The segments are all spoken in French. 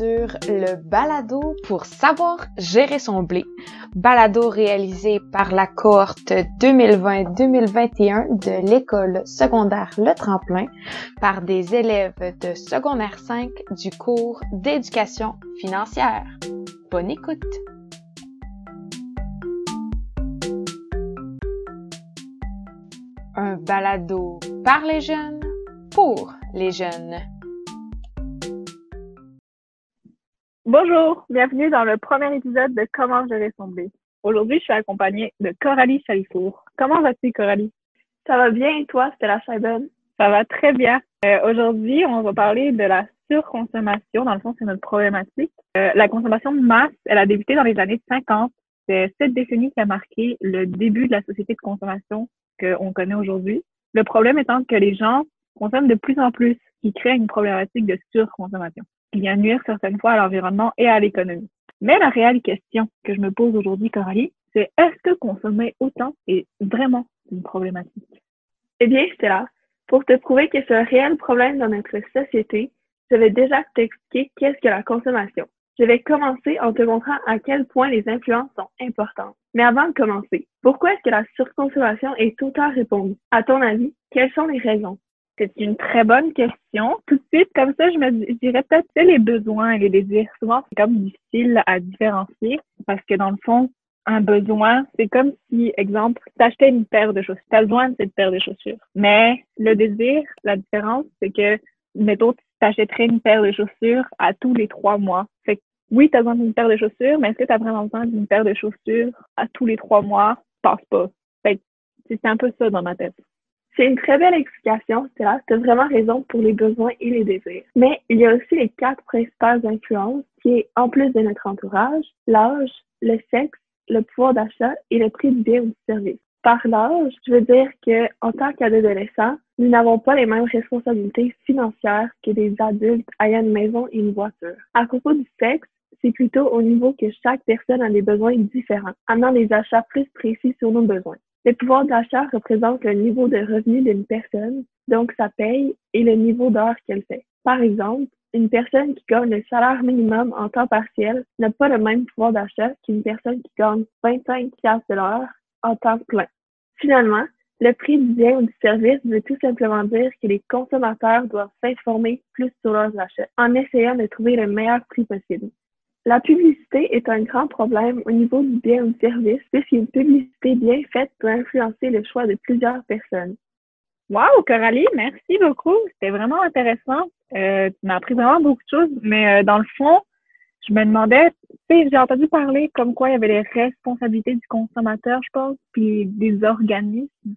sur le balado pour savoir gérer son blé. Balado réalisé par la cohorte 2020-2021 de l'école secondaire Le Tremplin par des élèves de secondaire 5 du cours d'éducation financière. Bonne écoute! Un balado par les jeunes pour les jeunes. Bonjour, bienvenue dans le premier épisode de Comment gérer son blé. Aujourd'hui, je suis accompagnée de Coralie Chalifour. Comment vas-tu, Coralie? Ça va bien et toi, Stella Scheiben? Ça va très bien. Euh, aujourd'hui, on va parler de la surconsommation. Dans le fond, c'est notre problématique. Euh, la consommation de masse, elle a débuté dans les années 50. C'est cette décennie qui a marqué le début de la société de consommation qu'on connaît aujourd'hui. Le problème étant que les gens consomment de plus en plus, qui crée une problématique de surconsommation qui vient nuire certaines fois à l'environnement et à l'économie. Mais la réelle question que je me pose aujourd'hui, Coralie, c'est est-ce que consommer autant est vraiment une problématique? Eh bien, là. pour te prouver que c'est un réel problème dans notre société, je vais déjà t'expliquer qu'est-ce que la consommation. Je vais commencer en te montrant à quel point les influences sont importantes. Mais avant de commencer, pourquoi est-ce que la surconsommation est autant répandue? À ton avis, quelles sont les raisons? C'est une très bonne question. Tout de suite, comme ça, je me dirais peut-être les besoins et les désirs. Souvent, c'est comme difficile à différencier parce que dans le fond, un besoin, c'est comme si, exemple, t'achetais une paire de chaussures. T'as besoin de cette paire de chaussures. Mais le désir, la différence, c'est que, mettons, t'achèterais une paire de chaussures à tous les trois mois. Fait que, oui, t'as besoin d'une paire de chaussures, mais est-ce que t'as vraiment besoin d'une paire de chaussures à tous les trois mois? Passe pas. Fait que, c'est un peu ça dans ma tête. C'est une très belle explication, Stella. Tu vraiment raison pour les besoins et les désirs. Mais il y a aussi les quatre principales influences qui est, en plus de notre entourage, l'âge, le sexe, le pouvoir d'achat et le prix du bien ou du service. Par l'âge, je veux dire que en tant qu'adolescents, nous n'avons pas les mêmes responsabilités financières que des adultes ayant une maison et une voiture. À propos du sexe, c'est plutôt au niveau que chaque personne a des besoins différents, amenant des achats plus précis sur nos besoins. Le pouvoir d'achat représente le niveau de revenu d'une personne, donc sa paye, et le niveau d'heure qu'elle fait. Par exemple, une personne qui gagne le salaire minimum en temps partiel n'a pas le même pouvoir d'achat qu'une personne qui gagne 25 de l'heure en temps plein. Finalement, le prix du bien ou du service veut tout simplement dire que les consommateurs doivent s'informer plus sur leurs achats en essayant de trouver le meilleur prix possible. La publicité est un grand problème au niveau du bien ou du service, puisqu'une publicité bien faite peut influencer le choix de plusieurs personnes. Wow, Coralie, merci beaucoup. C'était vraiment intéressant. Euh, tu m'as appris vraiment beaucoup de choses, mais euh, dans le fond, je me demandais, tu sais, j'ai entendu parler comme quoi il y avait les responsabilités du consommateur, je pense, puis des organismes.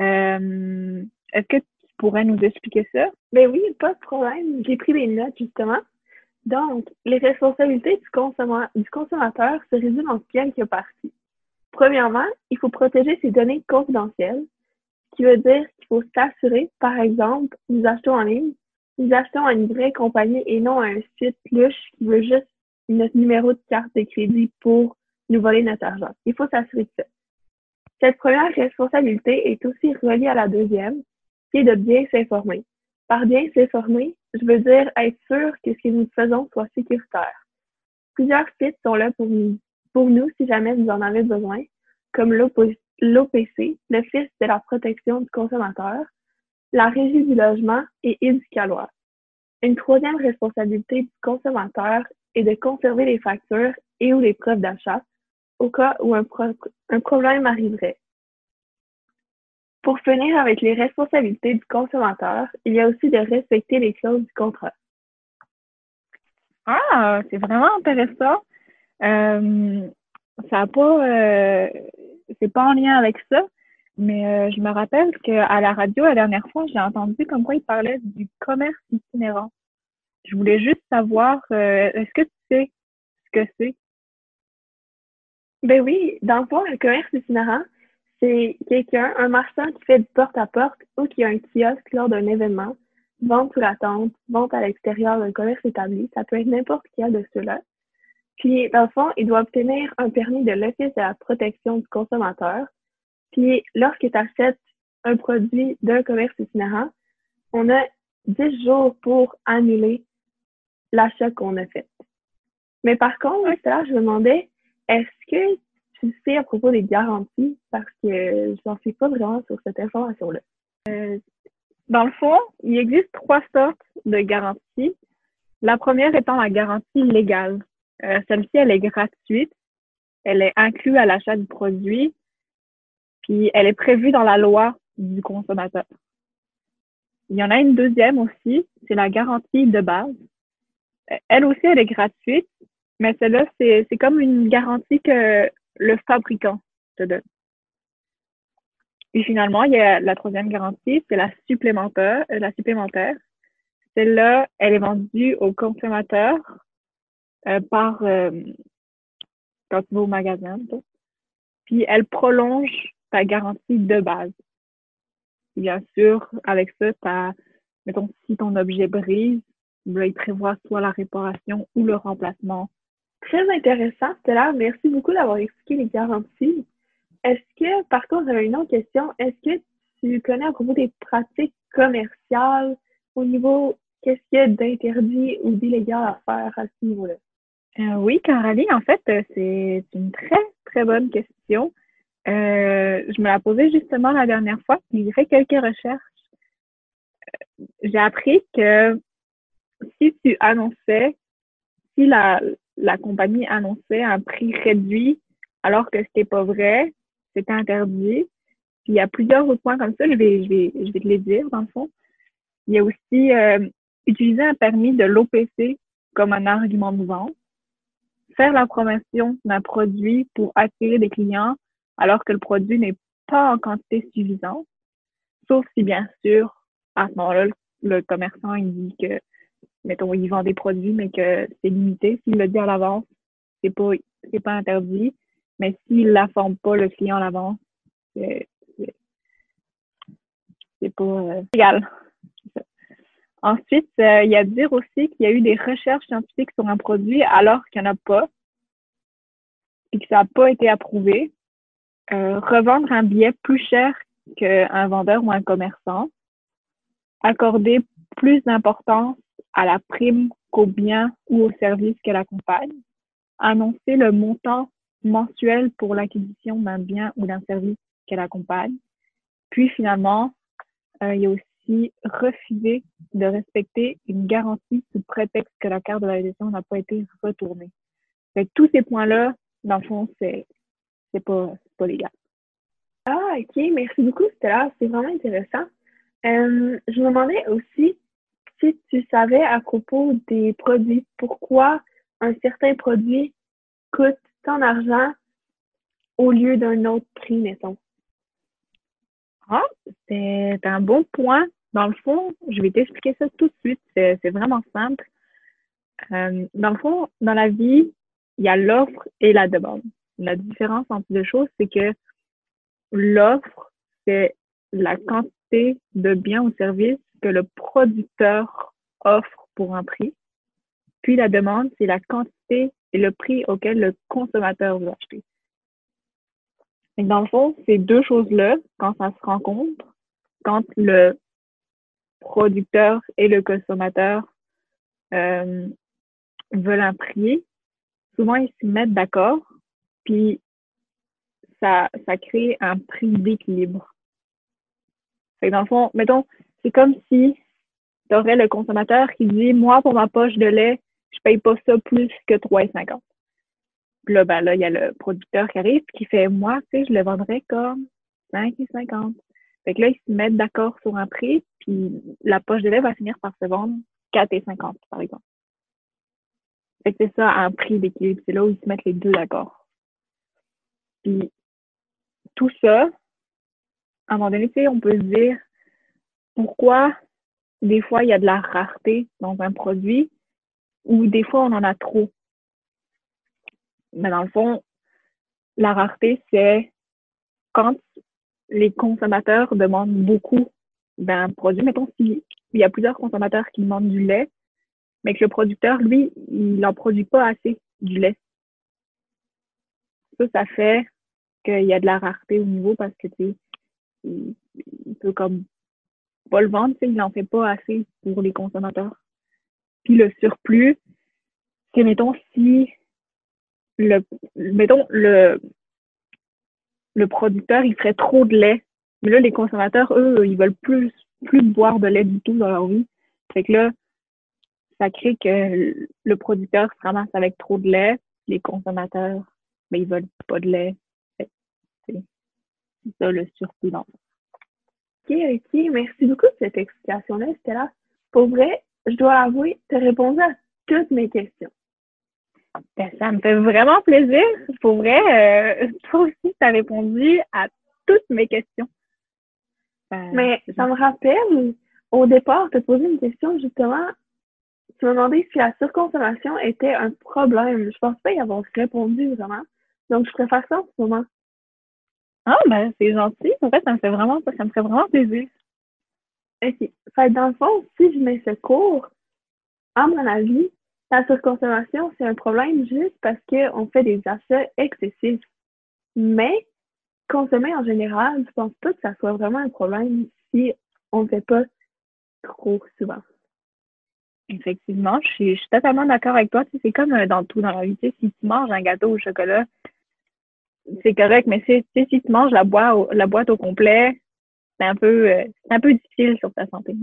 Euh, Est-ce que tu pourrais nous expliquer ça? Ben oui, pas de problème. J'ai pris des notes, justement. Donc, les responsabilités du, consommateur se résument en quelques parties. Premièrement, il faut protéger ses données confidentielles, ce qui veut dire qu'il faut s'assurer, par exemple, nous achetons en ligne, nous achetons à une vraie compagnie et non à un site luche qui veut juste notre numéro de carte de crédit pour nous voler notre argent. Il faut s'assurer de ça. Cette première responsabilité est aussi reliée à la deuxième, qui est de bien s'informer. Par bien s'informer, je veux dire être sûr que ce que nous faisons soit sécuritaire. Plusieurs sites sont là pour nous, si jamais vous en avez besoin, comme l'OPC, l'Office de la protection du consommateur, la Régie du logement et Éducalois. Une troisième responsabilité du consommateur est de conserver les factures et ou les preuves d'achat au cas où un problème arriverait. Pour finir avec les responsabilités du consommateur, il y a aussi de respecter les clauses du contrat. Ah, c'est vraiment intéressant. Euh, ça a pas, euh, c'est pas en lien avec ça, mais euh, je me rappelle qu'à la radio la dernière fois, j'ai entendu comme quoi il parlait du commerce itinérant. Je voulais juste savoir, est-ce que tu sais ce que c'est? Ben oui, dans le fond, le commerce itinérant, c'est quelqu'un, un marchand qui fait du porte-à-porte ou qui a un kiosque lors d'un événement, vente sous la tente, vente à l'extérieur d'un commerce établi, ça peut être n'importe quel de ceux-là. Puis, dans le fond, il doit obtenir un permis de l'Office de la protection du consommateur. Puis, lorsque tu achètes un produit d'un commerce itinérant, on a 10 jours pour annuler l'achat qu'on a fait. Mais par contre, là, je me demandais, est-ce que sais à propos des garanties? Parce que je n'en sais pas vraiment sur cette information-là. Euh, dans le fond, il existe trois sortes de garanties. La première étant la garantie légale. Euh, celle-ci, elle est gratuite. Elle est inclue à l'achat du produit. Puis, elle est prévue dans la loi du consommateur. Il y en a une deuxième aussi, c'est la garantie de base. Euh, elle aussi, elle est gratuite, mais celle-là, c'est comme une garantie que le fabricant te donne. Et finalement, il y a la troisième garantie, c'est la supplémentaire. Euh, la supplémentaire. Celle-là, elle est vendue au consommateur euh, par euh, quand tu vas au magasin. Puis elle prolonge ta garantie de base. bien sûr, avec ça, mettons, si ton objet brise, il prévoit soit la réparation ou le remplacement. Très intéressant, Stella. Merci beaucoup d'avoir expliqué les garanties. Est-ce que, par contre, j'avais une autre question. Est-ce que tu connais à propos des pratiques commerciales au niveau qu'est-ce qu'il y a d'interdit ou d'illégal à faire à ce niveau-là? Euh, oui, Caroline, en fait, euh, c'est une très, très bonne question. Euh, je me la posais justement la dernière fois, j'ai fait quelques recherches. J'ai appris que si tu annonçais, si la, la compagnie annonçait un prix réduit alors que c'était pas vrai, c'était interdit. Puis il y a plusieurs autres points comme ça, je vais, je vais, te les dire dans le fond. Il y a aussi euh, utiliser un permis de l'OPC comme un argument de vente, faire la promotion d'un produit pour attirer des clients alors que le produit n'est pas en quantité suffisante, sauf si bien sûr, à ce moment-là, le, commerçant il dit que, mettons, il vend des produits, mais que c'est limité. S'il le dit à l'avance, c'est pas, c'est pas interdit. Mais s'il l'informe pas le client à l'avance, c'est, c'est, pas euh, légal. Ensuite, euh, il y a à dire aussi qu'il y a eu des recherches scientifiques sur un produit alors qu'il n'y en a pas et que ça n'a pas été approuvé. Euh, revendre un billet plus cher qu'un vendeur ou un commerçant. Accorder plus d'importance à la prime qu'au bien ou au service qu'elle accompagne. Annoncer le montant mensuel pour l'acquisition d'un bien ou d'un service qu'elle accompagne. Puis finalement, euh, il y a aussi refuser de respecter une garantie sous prétexte que la carte de validation n'a pas été retournée. Fait tous ces points-là, dans le fond, c'est, c'est pas, pas légal. Ah, ok, merci beaucoup, Stella. C'est vraiment intéressant. Euh, je me demandais aussi si tu savais à propos des produits, pourquoi un certain produit coûte tant d'argent au lieu d'un autre prix, mettons? Ah, c'est un bon point. Dans le fond, je vais t'expliquer ça tout de suite. C'est vraiment simple. Euh, dans le fond, dans la vie, il y a l'offre et la demande. La différence entre deux choses, c'est que l'offre, c'est la quantité de biens ou services que le producteur offre pour un prix. Puis la demande, c'est la quantité et le prix auquel le consommateur veut acheter. Et dans le fond, ces deux choses-là, quand ça se rencontre, quand le producteur et le consommateur euh, veulent un prix, souvent ils se mettent d'accord, puis ça, ça crée un prix d'équilibre. dans le fond, mettons, c'est comme si tu aurais le consommateur qui dit Moi, pour ma poche de lait, je paye pas ça plus que 3,50. Puis là, ben là, il y a le producteur qui arrive qui fait Moi, tu sais, je le vendrais comme 5,50. Fait que là, ils se mettent d'accord sur un prix, puis la poche de lait va finir par se vendre 4,50 par exemple. Fait que c'est ça, un prix d'équilibre. C'est là où ils se mettent les deux d'accord. Puis tout ça, à un moment donné, tu sais, on peut se dire pourquoi des fois il y a de la rareté dans un produit ou des fois on en a trop? Mais dans le fond, la rareté, c'est quand les consommateurs demandent beaucoup d'un produit. Mettons s'il y a plusieurs consommateurs qui demandent du lait, mais que le producteur, lui, il n'en produit pas assez du lait. Ça, ça fait qu'il y a de la rareté au niveau parce que tu peut comme pas le vendre, il n'en fait pas assez pour les consommateurs. Puis le surplus, c'est, mettons, si le, mettons, le, le producteur, il ferait trop de lait. Mais là, les consommateurs, eux, ils veulent plus, plus boire de lait du tout dans leur vie. Fait que là, ça crée que le producteur se ramasse avec trop de lait. Les consommateurs, mais ben, ils veulent pas de lait. C'est ça le surplus dans OK. Merci beaucoup de cette explication-là, Stella. Pour vrai, je dois avouer, tu as répondu à toutes mes questions. Ben, ça me fait vraiment plaisir. Pour vrai, euh, toi aussi, tu as répondu à toutes mes questions. Ben, Mais ça me rappelle, au départ, tu as posé une question justement. Tu m'as demandé si la surconsommation était un problème. Je pense pas y avoir répondu vraiment. Donc, je préfère ça en ce moment. Ah, ben, c'est gentil. En fait, ça me fait vraiment, ça me fait vraiment plaisir. OK. Fait dans le fond, si je mets ce cours, à mon avis, la surconsommation, c'est un problème juste parce qu'on fait des achats excessifs. Mais consommer en général, je pense pas que ça soit vraiment un problème si on ne fait pas trop souvent. Effectivement, je suis, je suis totalement d'accord avec toi. c'est comme euh, dans tout dans la vie. si tu manges un gâteau au chocolat, c'est correct, mais si, si tu manges la boîte, la boîte au complet, c'est un peu euh, c'est un peu difficile sur ta santé.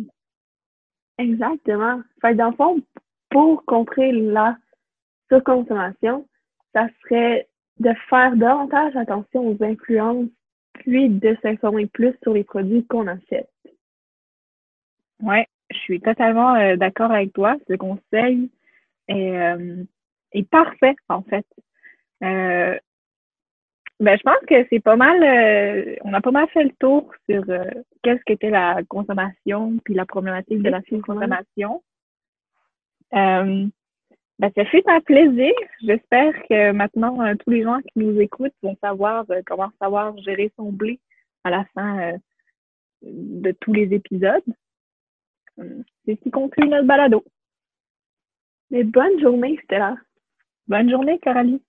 Exactement. Fait dans le fond, pour contrer la surconsommation, ça serait de faire davantage attention aux influences, puis de s'informer plus sur les produits qu'on achète. Oui, je suis totalement euh, d'accord avec toi. Ce conseil est, euh, est parfait, en fait. Euh, ben, je pense que c'est pas mal, euh, on a pas mal fait le tour sur euh, qu'est-ce qu'était la consommation, puis la problématique de la surconsommation. Euh, ben, ça fait un plaisir. J'espère que maintenant, euh, tous les gens qui nous écoutent vont savoir comment savoir gérer son blé à la fin de tous les épisodes. C'est ce qui conclut notre balado. Mais bonne journée, Stella. Bonne journée, Coralie.